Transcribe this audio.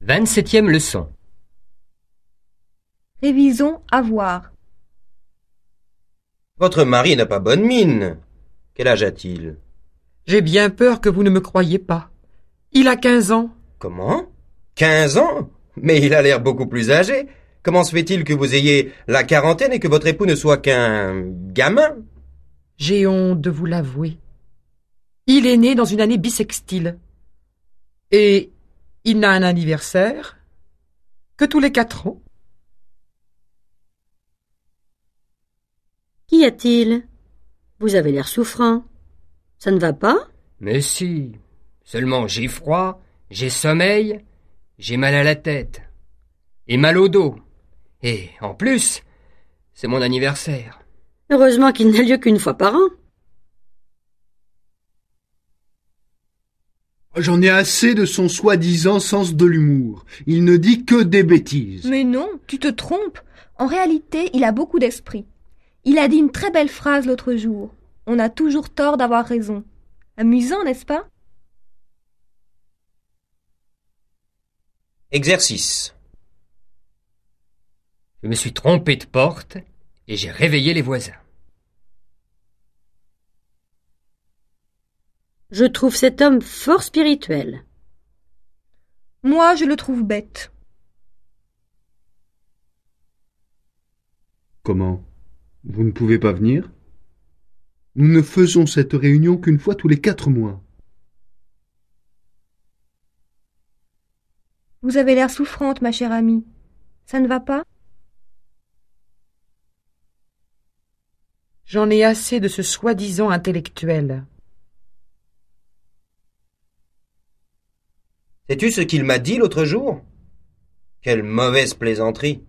Vingt-septième leçon. Révisons avoir. Votre mari n'a pas bonne mine. Quel âge a-t-il? J'ai bien peur que vous ne me croyiez pas. Il a quinze ans. Comment? Quinze ans? Mais il a l'air beaucoup plus âgé. Comment se fait-il que vous ayez la quarantaine et que votre époux ne soit qu'un gamin? J'ai honte de vous l'avouer. Il est né dans une année bissextile. Et il n'a un anniversaire que tous les quatre ans. Qu'y a-t-il? Vous avez l'air souffrant. Ça ne va pas? Mais si. Seulement j'ai froid, j'ai sommeil, j'ai mal à la tête. Et mal au dos. Et, en plus, c'est mon anniversaire. Heureusement qu'il n'a lieu qu'une fois par an. J'en ai assez de son soi-disant sens de l'humour. Il ne dit que des bêtises. Mais non, tu te trompes. En réalité, il a beaucoup d'esprit. Il a dit une très belle phrase l'autre jour. On a toujours tort d'avoir raison. Amusant, n'est-ce pas? Exercice. Je me suis trompé de porte et j'ai réveillé les voisins. Je trouve cet homme fort spirituel. Moi, je le trouve bête. Comment? Vous ne pouvez pas venir? Nous ne faisons cette réunion qu'une fois tous les quatre mois. Vous avez l'air souffrante, ma chère amie. Ça ne va pas? J'en ai assez de ce soi-disant intellectuel. Sais-tu ce qu'il m'a dit l'autre jour? Quelle mauvaise plaisanterie.